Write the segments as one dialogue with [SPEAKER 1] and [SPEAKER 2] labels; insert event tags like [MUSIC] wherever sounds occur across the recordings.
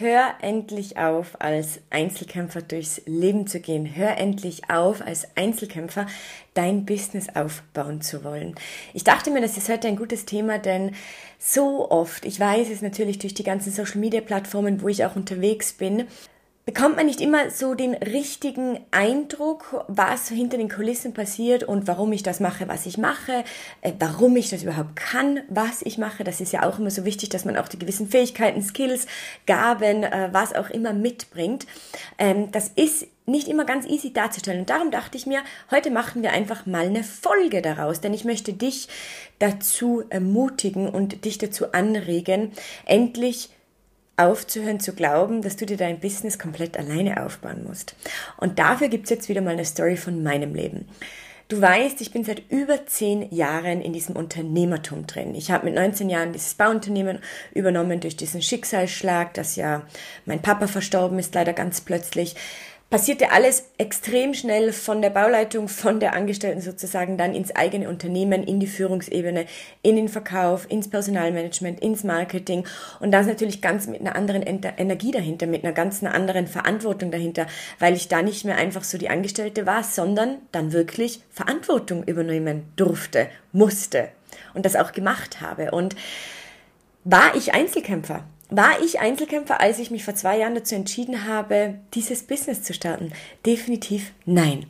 [SPEAKER 1] Hör endlich auf, als Einzelkämpfer durchs Leben zu gehen. Hör endlich auf, als Einzelkämpfer dein Business aufbauen zu wollen. Ich dachte mir, das ist heute ein gutes Thema, denn so oft, ich weiß es natürlich durch die ganzen Social Media Plattformen, wo ich auch unterwegs bin, bekommt man nicht immer so den richtigen Eindruck, was hinter den Kulissen passiert und warum ich das mache, was ich mache, äh, warum ich das überhaupt kann, was ich mache. Das ist ja auch immer so wichtig, dass man auch die gewissen Fähigkeiten, Skills, Gaben, äh, was auch immer mitbringt. Ähm, das ist nicht immer ganz easy darzustellen. Und darum dachte ich mir, heute machen wir einfach mal eine Folge daraus, denn ich möchte dich dazu ermutigen und dich dazu anregen, endlich aufzuhören zu glauben, dass du dir dein Business komplett alleine aufbauen musst. Und dafür gibt es jetzt wieder mal eine Story von meinem Leben. Du weißt, ich bin seit über zehn Jahren in diesem Unternehmertum drin. Ich habe mit 19 Jahren dieses Bauunternehmen übernommen durch diesen Schicksalsschlag, dass ja mein Papa verstorben ist, leider ganz plötzlich passierte alles extrem schnell von der Bauleitung, von der Angestellten sozusagen dann ins eigene Unternehmen, in die Führungsebene, in den Verkauf, ins Personalmanagement, ins Marketing und das natürlich ganz mit einer anderen Energie dahinter, mit einer ganz anderen Verantwortung dahinter, weil ich da nicht mehr einfach so die Angestellte war, sondern dann wirklich Verantwortung übernehmen durfte, musste und das auch gemacht habe und war ich Einzelkämpfer? War ich Einzelkämpfer, als ich mich vor zwei Jahren dazu entschieden habe, dieses Business zu starten? Definitiv nein.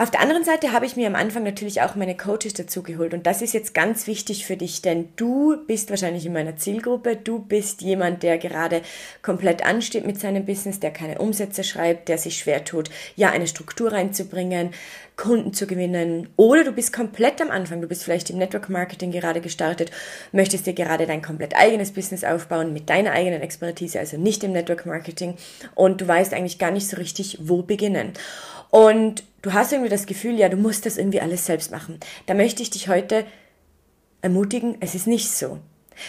[SPEAKER 1] Auf der anderen Seite habe ich mir am Anfang natürlich auch meine Coaches dazugeholt und das ist jetzt ganz wichtig für dich, denn du bist wahrscheinlich in meiner Zielgruppe, du bist jemand, der gerade komplett ansteht mit seinem Business, der keine Umsätze schreibt, der sich schwer tut, ja eine Struktur reinzubringen, Kunden zu gewinnen. Oder du bist komplett am Anfang, du bist vielleicht im Network Marketing gerade gestartet, möchtest dir gerade dein komplett eigenes Business aufbauen mit deiner eigenen Expertise, also nicht im Network Marketing. Und du weißt eigentlich gar nicht so richtig, wo beginnen. Und du hast irgendwie das Gefühl, ja, du musst das irgendwie alles selbst machen. Da möchte ich dich heute ermutigen, es ist nicht so.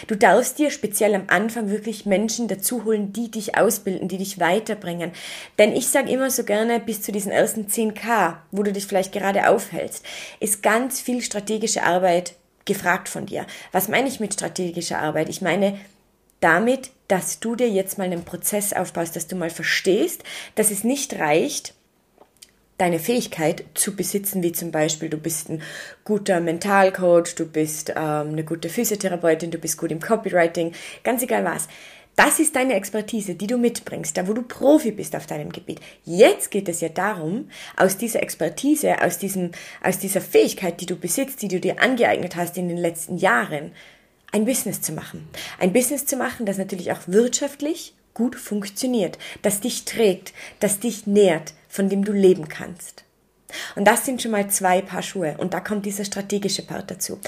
[SPEAKER 1] Du darfst dir speziell am Anfang wirklich Menschen dazu holen, die dich ausbilden, die dich weiterbringen. Denn ich sage immer so gerne, bis zu diesen ersten 10k, wo du dich vielleicht gerade aufhältst, ist ganz viel strategische Arbeit gefragt von dir. Was meine ich mit strategischer Arbeit? Ich meine damit, dass du dir jetzt mal einen Prozess aufbaust, dass du mal verstehst, dass es nicht reicht, deine Fähigkeit zu besitzen, wie zum Beispiel du bist ein guter Mentalcoach, du bist ähm, eine gute Physiotherapeutin, du bist gut im Copywriting, ganz egal was. Das ist deine Expertise, die du mitbringst, da wo du Profi bist auf deinem Gebiet. Jetzt geht es ja darum, aus dieser Expertise, aus, diesem, aus dieser Fähigkeit, die du besitzt, die du dir angeeignet hast in den letzten Jahren, ein Business zu machen. Ein Business zu machen, das natürlich auch wirtschaftlich gut funktioniert, das dich trägt, das dich nährt, von dem du leben kannst. Und das sind schon mal zwei Paar Schuhe. Und da kommt dieser strategische Part dazu.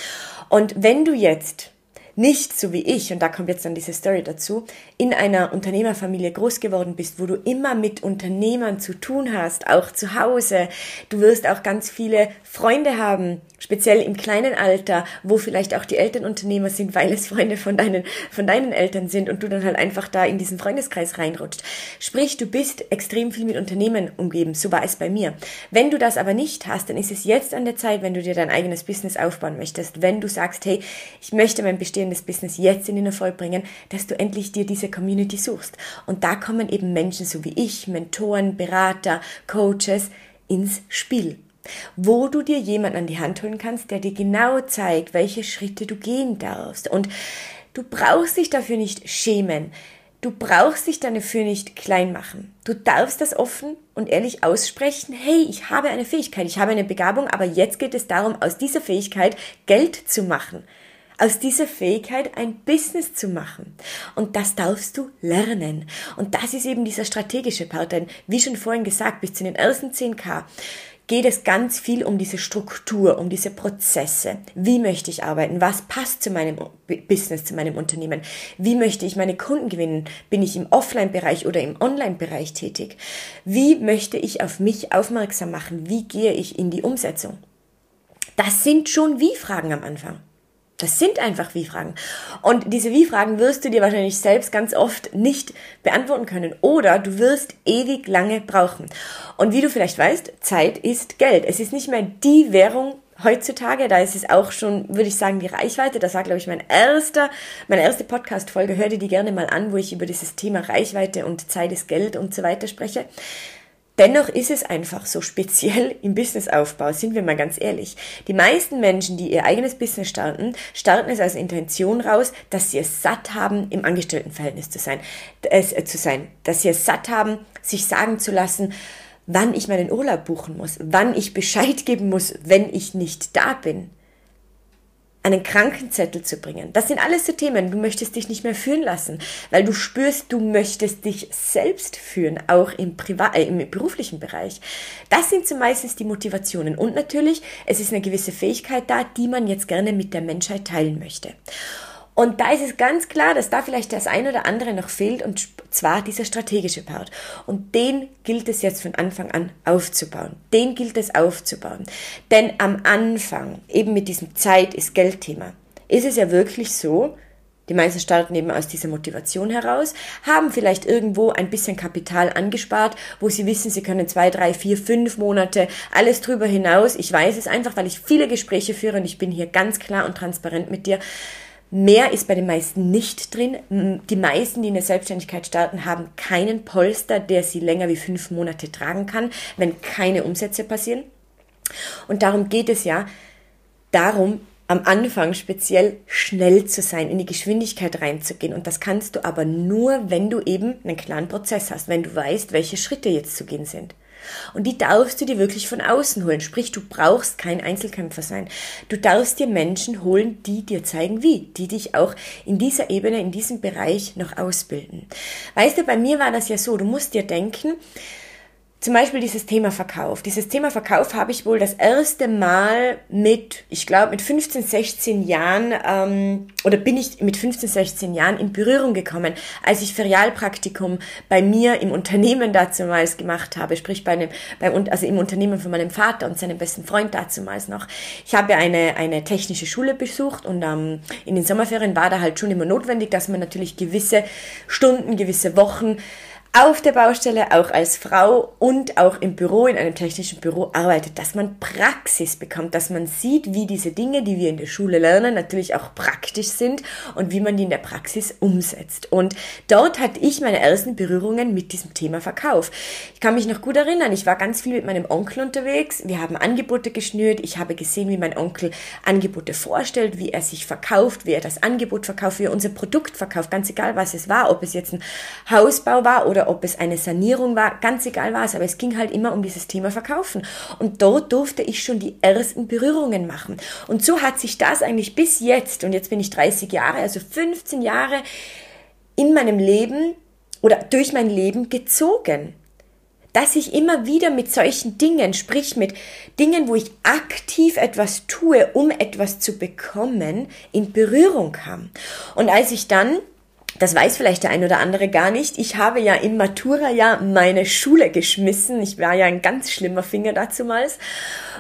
[SPEAKER 1] Und wenn du jetzt nicht so wie ich, und da kommt jetzt dann diese Story dazu, in einer Unternehmerfamilie groß geworden bist, wo du immer mit Unternehmern zu tun hast, auch zu Hause. Du wirst auch ganz viele Freunde haben, speziell im kleinen Alter, wo vielleicht auch die Eltern Unternehmer sind, weil es Freunde von deinen, von deinen Eltern sind und du dann halt einfach da in diesen Freundeskreis reinrutscht. Sprich, du bist extrem viel mit Unternehmen umgeben. So war es bei mir. Wenn du das aber nicht hast, dann ist es jetzt an der Zeit, wenn du dir dein eigenes Business aufbauen möchtest, wenn du sagst, hey, ich möchte mein bestehendes Business jetzt in den Erfolg bringen, dass du endlich dir diese Community suchst. Und da kommen eben Menschen so wie ich, Mentoren, Berater, Coaches ins Spiel wo du dir jemanden an die Hand holen kannst, der dir genau zeigt, welche Schritte du gehen darfst. Und du brauchst dich dafür nicht schämen. Du brauchst dich dafür nicht klein machen. Du darfst das offen und ehrlich aussprechen. Hey, ich habe eine Fähigkeit, ich habe eine Begabung, aber jetzt geht es darum, aus dieser Fähigkeit Geld zu machen aus dieser Fähigkeit ein Business zu machen. Und das darfst du lernen. Und das ist eben dieser strategische Part. Denn wie schon vorhin gesagt, bis zu den ersten 10k geht es ganz viel um diese Struktur, um diese Prozesse. Wie möchte ich arbeiten? Was passt zu meinem Business, zu meinem Unternehmen? Wie möchte ich meine Kunden gewinnen? Bin ich im Offline-Bereich oder im Online-Bereich tätig? Wie möchte ich auf mich aufmerksam machen? Wie gehe ich in die Umsetzung? Das sind schon Wie-Fragen am Anfang. Das sind einfach Wie-Fragen. Und diese Wie-Fragen wirst du dir wahrscheinlich selbst ganz oft nicht beantworten können oder du wirst ewig lange brauchen. Und wie du vielleicht weißt, Zeit ist Geld. Es ist nicht mehr die Währung heutzutage, da ist es auch schon, würde ich sagen, die Reichweite. Das war, glaube ich, mein erster, meine erste Podcast-Folge. Hör dir die gerne mal an, wo ich über dieses Thema Reichweite und Zeit ist Geld und so weiter spreche. Dennoch ist es einfach so speziell im Businessaufbau, sind wir mal ganz ehrlich. Die meisten Menschen, die ihr eigenes Business starten, starten es als Intention raus, dass sie es satt haben, im Angestelltenverhältnis zu sein, es, äh, zu sein, dass sie es satt haben, sich sagen zu lassen, wann ich meinen Urlaub buchen muss, wann ich Bescheid geben muss, wenn ich nicht da bin einen Krankenzettel zu bringen. Das sind alles so Themen. Du möchtest dich nicht mehr führen lassen, weil du spürst, du möchtest dich selbst führen, auch im, Privat, äh, im beruflichen Bereich. Das sind so meistens die Motivationen. Und natürlich, es ist eine gewisse Fähigkeit da, die man jetzt gerne mit der Menschheit teilen möchte. Und da ist es ganz klar, dass da vielleicht das ein oder andere noch fehlt und zwar dieser strategische Part. Und den gilt es jetzt von Anfang an aufzubauen. Den gilt es aufzubauen. Denn am Anfang, eben mit diesem Zeit ist Geldthema, ist es ja wirklich so, die meisten starten eben aus dieser Motivation heraus, haben vielleicht irgendwo ein bisschen Kapital angespart, wo sie wissen, sie können zwei, drei, vier, fünf Monate, alles drüber hinaus. Ich weiß es einfach, weil ich viele Gespräche führe und ich bin hier ganz klar und transparent mit dir Mehr ist bei den meisten nicht drin. Die meisten, die in der Selbstständigkeit starten, haben keinen Polster, der sie länger wie fünf Monate tragen kann, wenn keine Umsätze passieren. Und darum geht es ja darum, am Anfang speziell schnell zu sein, in die Geschwindigkeit reinzugehen. Und das kannst du aber nur, wenn du eben einen klaren Prozess hast, wenn du weißt, welche Schritte jetzt zu gehen sind. Und die darfst du dir wirklich von außen holen. Sprich, du brauchst kein Einzelkämpfer sein. Du darfst dir Menschen holen, die dir zeigen, wie, die dich auch in dieser Ebene, in diesem Bereich noch ausbilden. Weißt du, bei mir war das ja so, du musst dir denken, zum Beispiel dieses Thema Verkauf. Dieses Thema Verkauf habe ich wohl das erste Mal mit, ich glaube, mit 15, 16 Jahren ähm, oder bin ich mit 15, 16 Jahren in Berührung gekommen, als ich Ferialpraktikum bei mir im Unternehmen dazumals gemacht habe, sprich bei einem, bei, also im Unternehmen von meinem Vater und seinem besten Freund dazumals noch. Ich habe eine, eine technische Schule besucht und ähm, in den Sommerferien war da halt schon immer notwendig, dass man natürlich gewisse Stunden, gewisse Wochen auf der Baustelle, auch als Frau und auch im Büro, in einem technischen Büro arbeitet, dass man Praxis bekommt, dass man sieht, wie diese Dinge, die wir in der Schule lernen, natürlich auch praktisch sind und wie man die in der Praxis umsetzt. Und dort hatte ich meine ersten Berührungen mit diesem Thema Verkauf. Ich kann mich noch gut erinnern, ich war ganz viel mit meinem Onkel unterwegs, wir haben Angebote geschnürt, ich habe gesehen, wie mein Onkel Angebote vorstellt, wie er sich verkauft, wie er das Angebot verkauft, wie er unser Produkt verkauft, ganz egal was es war, ob es jetzt ein Hausbau war oder ob es eine Sanierung war, ganz egal was, aber es ging halt immer um dieses Thema Verkaufen. Und dort durfte ich schon die ersten Berührungen machen. Und so hat sich das eigentlich bis jetzt, und jetzt bin ich 30 Jahre, also 15 Jahre in meinem Leben oder durch mein Leben gezogen dass ich immer wieder mit solchen Dingen, sprich mit Dingen, wo ich aktiv etwas tue, um etwas zu bekommen, in Berührung kam. Und als ich dann das weiß vielleicht der ein oder andere gar nicht. Ich habe ja im Matura-Jahr meine Schule geschmissen. Ich war ja ein ganz schlimmer Finger dazumals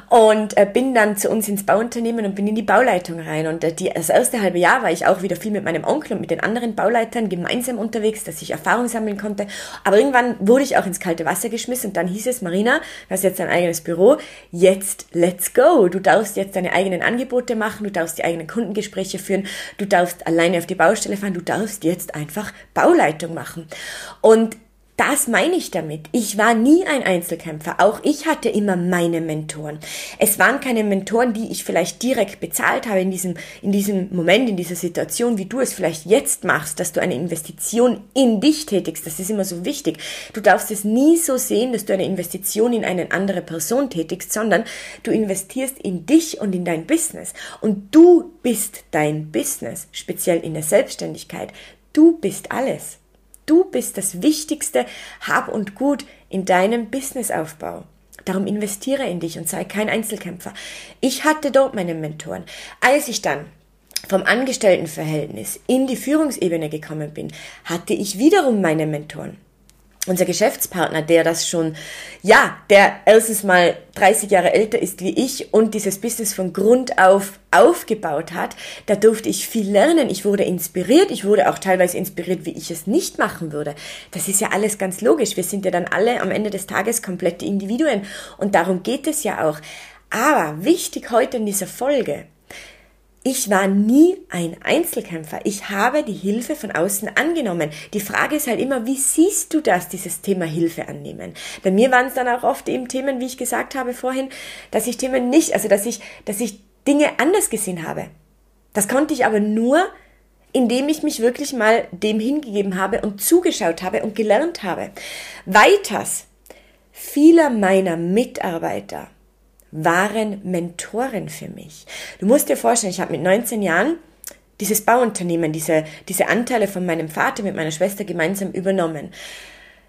[SPEAKER 1] und äh, bin dann zu uns ins Bauunternehmen und bin in die Bauleitung rein. Und äh, das erste halbe Jahr war ich auch wieder viel mit meinem Onkel und mit den anderen Bauleitern gemeinsam unterwegs, dass ich Erfahrung sammeln konnte. Aber irgendwann wurde ich auch ins kalte Wasser geschmissen und dann hieß es, Marina, du hast jetzt dein eigenes Büro, jetzt let's go. Du darfst jetzt deine eigenen Angebote machen, du darfst die eigenen Kundengespräche führen, du darfst alleine auf die Baustelle fahren, du darfst jetzt jetzt einfach Bauleitung machen. Und das meine ich damit. Ich war nie ein Einzelkämpfer. Auch ich hatte immer meine Mentoren. Es waren keine Mentoren, die ich vielleicht direkt bezahlt habe in diesem, in diesem Moment, in dieser Situation, wie du es vielleicht jetzt machst, dass du eine Investition in dich tätigst. Das ist immer so wichtig. Du darfst es nie so sehen, dass du eine Investition in eine andere Person tätigst, sondern du investierst in dich und in dein Business. Und du bist dein Business, speziell in der Selbstständigkeit. Du bist alles. Du bist das wichtigste Hab und Gut in deinem Businessaufbau. Darum investiere in dich und sei kein Einzelkämpfer. Ich hatte dort meine Mentoren. Als ich dann vom Angestelltenverhältnis in die Führungsebene gekommen bin, hatte ich wiederum meine Mentoren unser Geschäftspartner, der das schon, ja, der erstens mal 30 Jahre älter ist wie ich und dieses Business von Grund auf aufgebaut hat, da durfte ich viel lernen. Ich wurde inspiriert. Ich wurde auch teilweise inspiriert, wie ich es nicht machen würde. Das ist ja alles ganz logisch. Wir sind ja dann alle am Ende des Tages komplette Individuen. Und darum geht es ja auch. Aber wichtig heute in dieser Folge, ich war nie ein Einzelkämpfer. Ich habe die Hilfe von außen angenommen. Die Frage ist halt immer, wie siehst du das, dieses Thema Hilfe annehmen? Bei mir waren es dann auch oft eben Themen, wie ich gesagt habe vorhin, dass ich Themen nicht, also dass ich, dass ich Dinge anders gesehen habe. Das konnte ich aber nur, indem ich mich wirklich mal dem hingegeben habe und zugeschaut habe und gelernt habe. Weiters, vieler meiner Mitarbeiter waren Mentoren für mich. Du musst dir vorstellen, ich habe mit 19 Jahren dieses Bauunternehmen, diese, diese Anteile von meinem Vater mit meiner Schwester gemeinsam übernommen.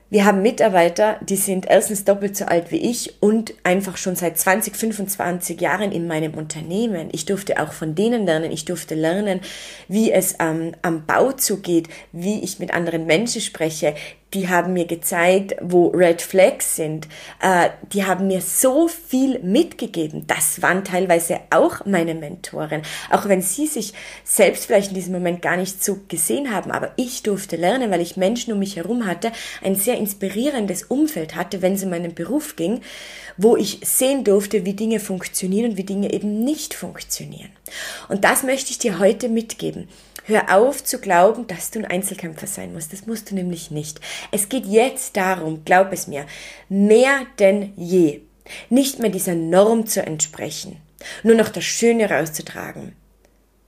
[SPEAKER 1] Wir haben Mitarbeiter, die sind erstens doppelt so alt wie ich und einfach schon seit 20, 25 Jahren in meinem Unternehmen. Ich durfte auch von denen lernen. Ich durfte lernen, wie es ähm, am Bau zugeht, wie ich mit anderen Menschen spreche, die haben mir gezeigt, wo Red Flags sind. Äh, die haben mir so viel mitgegeben. Das waren teilweise auch meine Mentoren. Auch wenn sie sich selbst vielleicht in diesem Moment gar nicht so gesehen haben. Aber ich durfte lernen, weil ich Menschen um mich herum hatte, ein sehr inspirierendes Umfeld hatte, wenn es in meinen Beruf ging, wo ich sehen durfte, wie Dinge funktionieren und wie Dinge eben nicht funktionieren. Und das möchte ich dir heute mitgeben. Hör auf zu glauben, dass du ein Einzelkämpfer sein musst. Das musst du nämlich nicht. Es geht jetzt darum, glaub es mir, mehr denn je, nicht mehr dieser Norm zu entsprechen, nur noch das Schöne rauszutragen,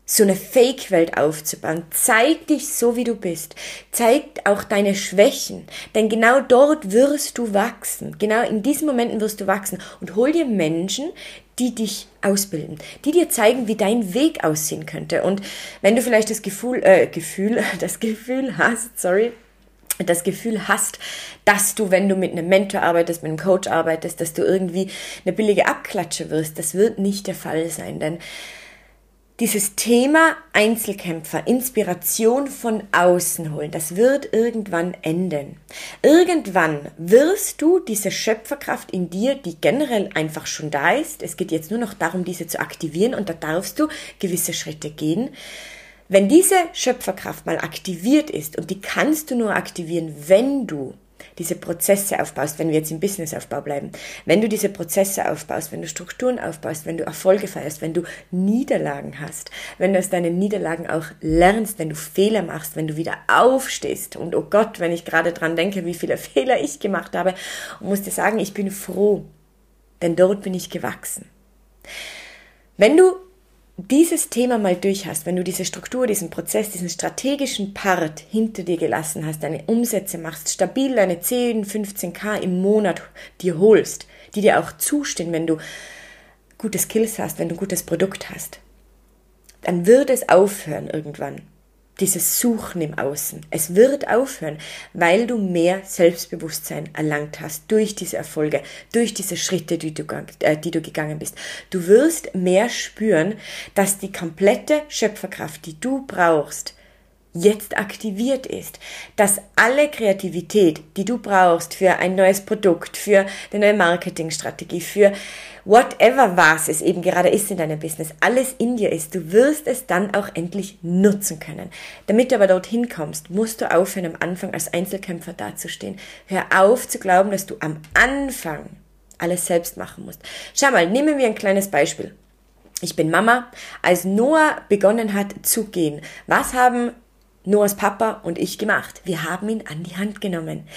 [SPEAKER 1] so eine Fake-Welt aufzubauen. Zeig dich so, wie du bist. Zeig auch deine Schwächen. Denn genau dort wirst du wachsen. Genau in diesen Momenten wirst du wachsen. Und hol dir Menschen, die dich ausbilden, die dir zeigen, wie dein Weg aussehen könnte. Und wenn du vielleicht das Gefühl, äh, Gefühl, [LAUGHS] das Gefühl hast, sorry, das Gefühl hast, dass du, wenn du mit einem Mentor arbeitest, mit einem Coach arbeitest, dass du irgendwie eine billige Abklatsche wirst, das wird nicht der Fall sein, denn dieses Thema Einzelkämpfer, Inspiration von außen holen, das wird irgendwann enden. Irgendwann wirst du diese Schöpferkraft in dir, die generell einfach schon da ist, es geht jetzt nur noch darum, diese zu aktivieren und da darfst du gewisse Schritte gehen. Wenn diese Schöpferkraft mal aktiviert ist und die kannst du nur aktivieren, wenn du diese Prozesse aufbaust, wenn wir jetzt im Businessaufbau bleiben, wenn du diese Prozesse aufbaust, wenn du Strukturen aufbaust, wenn du Erfolge feierst, wenn du Niederlagen hast, wenn du aus deinen Niederlagen auch lernst, wenn du Fehler machst, wenn du wieder aufstehst und oh Gott, wenn ich gerade dran denke, wie viele [LAUGHS] Fehler ich gemacht habe, muss dir sagen, ich bin froh, denn dort bin ich gewachsen. Wenn du dieses Thema mal durch hast, wenn du diese Struktur, diesen Prozess, diesen strategischen Part hinter dir gelassen hast, deine Umsätze machst, stabil deine 10, 15k im Monat dir holst, die dir auch zustehen, wenn du gute Skills hast, wenn du ein gutes Produkt hast, dann wird es aufhören irgendwann dieses Suchen im Außen. Es wird aufhören, weil du mehr Selbstbewusstsein erlangt hast durch diese Erfolge, durch diese Schritte, die du, äh, die du gegangen bist. Du wirst mehr spüren, dass die komplette Schöpferkraft, die du brauchst, jetzt aktiviert ist, dass alle Kreativität, die du brauchst für ein neues Produkt, für eine neue Marketingstrategie, für whatever was es eben gerade ist in deinem Business, alles in dir ist, du wirst es dann auch endlich nutzen können. Damit du aber dorthin kommst, musst du aufhören, am Anfang als Einzelkämpfer dazustehen. Hör auf zu glauben, dass du am Anfang alles selbst machen musst. Schau mal, nehmen wir ein kleines Beispiel. Ich bin Mama. Als Noah begonnen hat zu gehen, was haben Noahs Papa und ich gemacht. Wir haben ihn an die Hand genommen.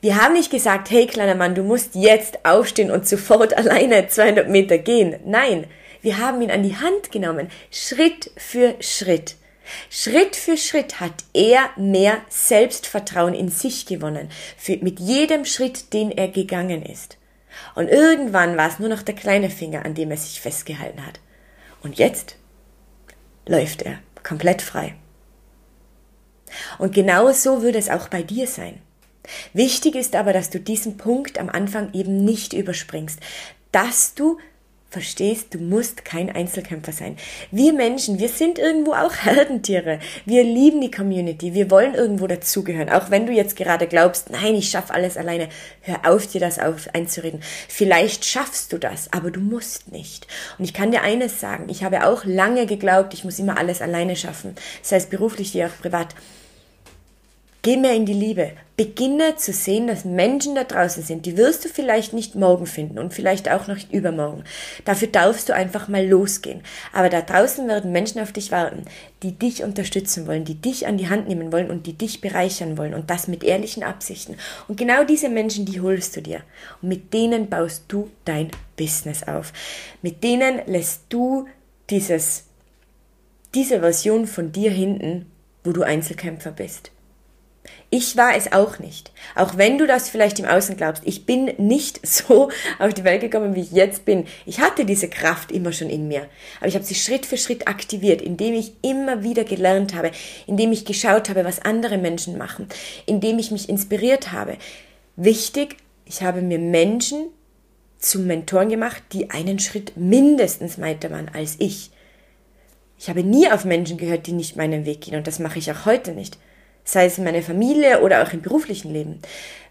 [SPEAKER 1] Wir haben nicht gesagt, hey kleiner Mann, du musst jetzt aufstehen und sofort [LAUGHS] alleine 200 Meter gehen. Nein, wir haben ihn an die Hand genommen, Schritt für Schritt. Schritt für Schritt hat er mehr Selbstvertrauen in sich gewonnen, für, mit jedem Schritt, den er gegangen ist. Und irgendwann war es nur noch der kleine Finger, an dem er sich festgehalten hat. Und jetzt läuft er komplett frei. Und genau so würde es auch bei dir sein. Wichtig ist aber, dass du diesen Punkt am Anfang eben nicht überspringst, dass du verstehst, du musst kein Einzelkämpfer sein. Wir Menschen, wir sind irgendwo auch [LAUGHS] Herdentiere. Wir lieben die Community. Wir wollen irgendwo dazugehören. Auch wenn du jetzt gerade glaubst, nein, ich schaffe alles alleine. Hör auf, dir das auf einzureden. Vielleicht schaffst du das, aber du musst nicht. Und ich kann dir eines sagen. Ich habe auch lange geglaubt, ich muss immer alles alleine schaffen. Das heißt beruflich wie auch privat. Geh mehr in die Liebe. Beginne zu sehen, dass Menschen da draußen sind. Die wirst du vielleicht nicht morgen finden und vielleicht auch noch übermorgen. Dafür darfst du einfach mal losgehen. Aber da draußen werden Menschen auf dich warten, die dich unterstützen wollen, die dich an die Hand nehmen wollen und die dich bereichern wollen und das mit ehrlichen Absichten. Und genau diese Menschen, die holst du dir. Und mit denen baust du dein Business auf. Mit denen lässt du dieses, diese Version von dir hinten, wo du Einzelkämpfer bist. Ich war es auch nicht. Auch wenn du das vielleicht im Außen glaubst. Ich bin nicht [LAUGHS] so auf die Welt gekommen, wie ich jetzt bin. Ich hatte diese Kraft immer schon in mir. Aber ich habe sie Schritt für Schritt aktiviert, indem ich immer wieder gelernt habe, indem ich geschaut habe, was andere Menschen machen, indem ich mich inspiriert habe. Wichtig, ich habe mir Menschen zu Mentoren gemacht, die einen Schritt mindestens weiter waren als ich. Ich habe nie auf Menschen gehört, die nicht meinen Weg gehen und das mache ich auch heute nicht sei es in meiner Familie oder auch im beruflichen Leben.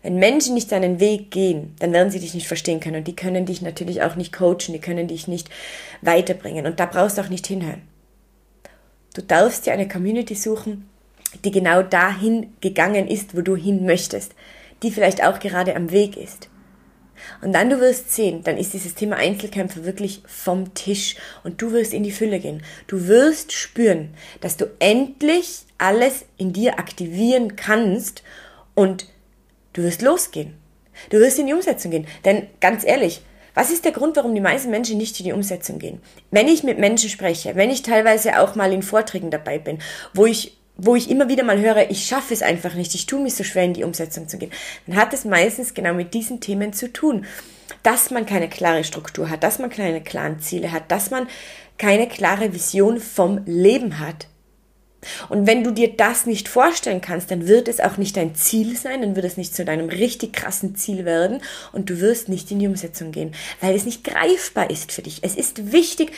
[SPEAKER 1] Wenn Menschen nicht deinen Weg gehen, dann werden sie dich nicht verstehen können und die können dich natürlich auch nicht coachen, die können dich nicht weiterbringen und da brauchst du auch nicht hinhören. Du darfst dir eine Community suchen, die genau dahin gegangen ist, wo du hin möchtest, die vielleicht auch gerade am Weg ist. Und dann du wirst sehen, dann ist dieses Thema Einzelkämpfer wirklich vom Tisch und du wirst in die Fülle gehen. Du wirst spüren, dass du endlich alles in dir aktivieren kannst und du wirst losgehen. Du wirst in die Umsetzung gehen. Denn ganz ehrlich, was ist der Grund, warum die meisten Menschen nicht in die Umsetzung gehen? Wenn ich mit Menschen spreche, wenn ich teilweise auch mal in Vorträgen dabei bin, wo ich wo ich immer wieder mal höre, ich schaffe es einfach nicht, ich tue mich so schwer in die Umsetzung zu gehen, dann hat es meistens genau mit diesen Themen zu tun. Dass man keine klare Struktur hat, dass man keine klaren Ziele hat, dass man keine klare Vision vom Leben hat. Und wenn du dir das nicht vorstellen kannst, dann wird es auch nicht dein Ziel sein, dann wird es nicht zu deinem richtig krassen Ziel werden und du wirst nicht in die Umsetzung gehen, weil es nicht greifbar ist für dich. Es ist wichtig,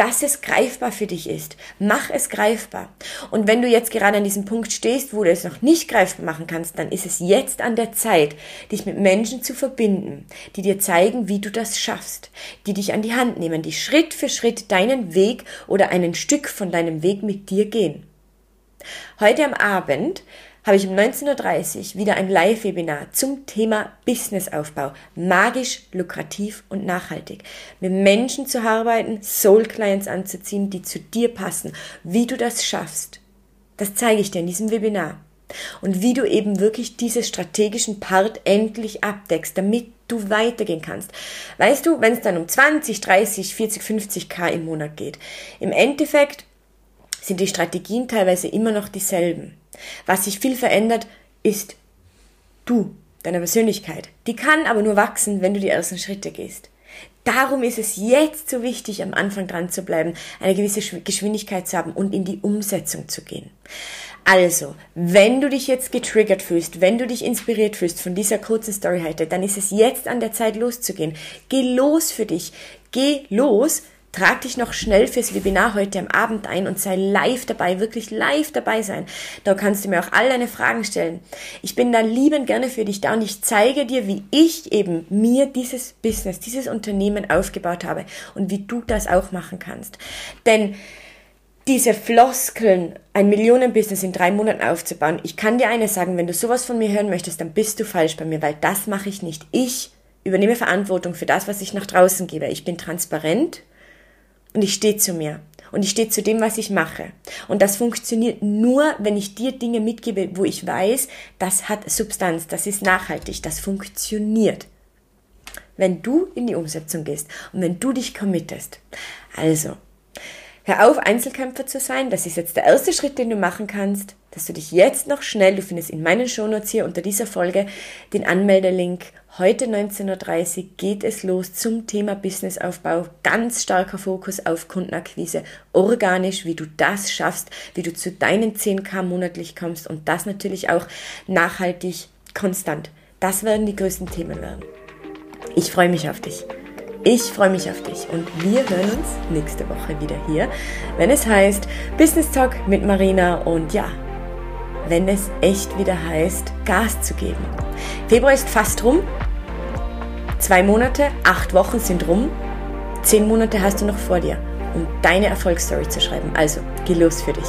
[SPEAKER 1] dass es greifbar für dich ist. Mach es greifbar. Und wenn du jetzt gerade an diesem Punkt stehst, wo du es noch nicht greifbar machen kannst, dann ist es jetzt an der Zeit, dich mit Menschen zu verbinden, die dir zeigen, wie du das schaffst, die dich an die Hand nehmen, die Schritt für Schritt deinen Weg oder ein Stück von deinem Weg mit dir gehen. Heute am Abend habe ich um 19.30 Uhr wieder ein Live-Webinar zum Thema Businessaufbau. Magisch, lukrativ und nachhaltig. Mit Menschen zu arbeiten, Soul-Clients anzuziehen, die zu dir passen. Wie du das schaffst, das zeige ich dir in diesem Webinar. Und wie du eben wirklich diesen strategischen Part endlich abdeckst, damit du weitergehen kannst. Weißt du, wenn es dann um 20, 30, 40, 50 K im Monat geht, im Endeffekt sind die Strategien teilweise immer noch dieselben. Was sich viel verändert, ist du, deine Persönlichkeit. Die kann aber nur wachsen, wenn du die ersten Schritte gehst. Darum ist es jetzt so wichtig, am Anfang dran zu bleiben, eine gewisse Geschwindigkeit zu haben und in die Umsetzung zu gehen. Also, wenn du dich jetzt getriggert fühlst, wenn du dich inspiriert fühlst von dieser kurzen Story heute, dann ist es jetzt an der Zeit loszugehen. Geh los für dich. Geh los Trag dich noch schnell fürs Webinar heute am Abend ein und sei live dabei, wirklich live dabei sein. Da kannst du mir auch all deine Fragen stellen. Ich bin da liebend gerne für dich da und ich zeige dir, wie ich eben mir dieses Business, dieses Unternehmen aufgebaut habe und wie du das auch machen kannst. Denn diese Floskeln, ein Millionenbusiness in drei Monaten aufzubauen, ich kann dir eines sagen, wenn du sowas von mir hören möchtest, dann bist du falsch bei mir, weil das mache ich nicht. Ich übernehme Verantwortung für das, was ich nach draußen gebe. Ich bin transparent, und ich stehe zu mir. Und ich stehe zu dem, was ich mache. Und das funktioniert nur, wenn ich dir Dinge mitgebe, wo ich weiß, das hat Substanz, das ist nachhaltig, das funktioniert. Wenn du in die Umsetzung gehst und wenn du dich committest. Also, hör auf, Einzelkämpfer zu sein. Das ist jetzt der erste Schritt, den du machen kannst, dass du dich jetzt noch schnell, du findest in meinen Shownotes hier unter dieser Folge den Anmeldelink Heute 19.30 Uhr geht es los zum Thema Businessaufbau. Ganz starker Fokus auf Kundenakquise. Organisch, wie du das schaffst, wie du zu deinen 10k monatlich kommst und das natürlich auch nachhaltig konstant. Das werden die größten Themen werden. Ich freue mich auf dich. Ich freue mich auf dich und wir hören uns nächste Woche wieder hier, wenn es heißt Business Talk mit Marina und ja, wenn es echt wieder heißt, Gas zu geben. Februar ist fast rum. Zwei Monate, acht Wochen sind rum. Zehn Monate hast du noch vor dir, um deine Erfolgsstory zu schreiben. Also, geh los für dich.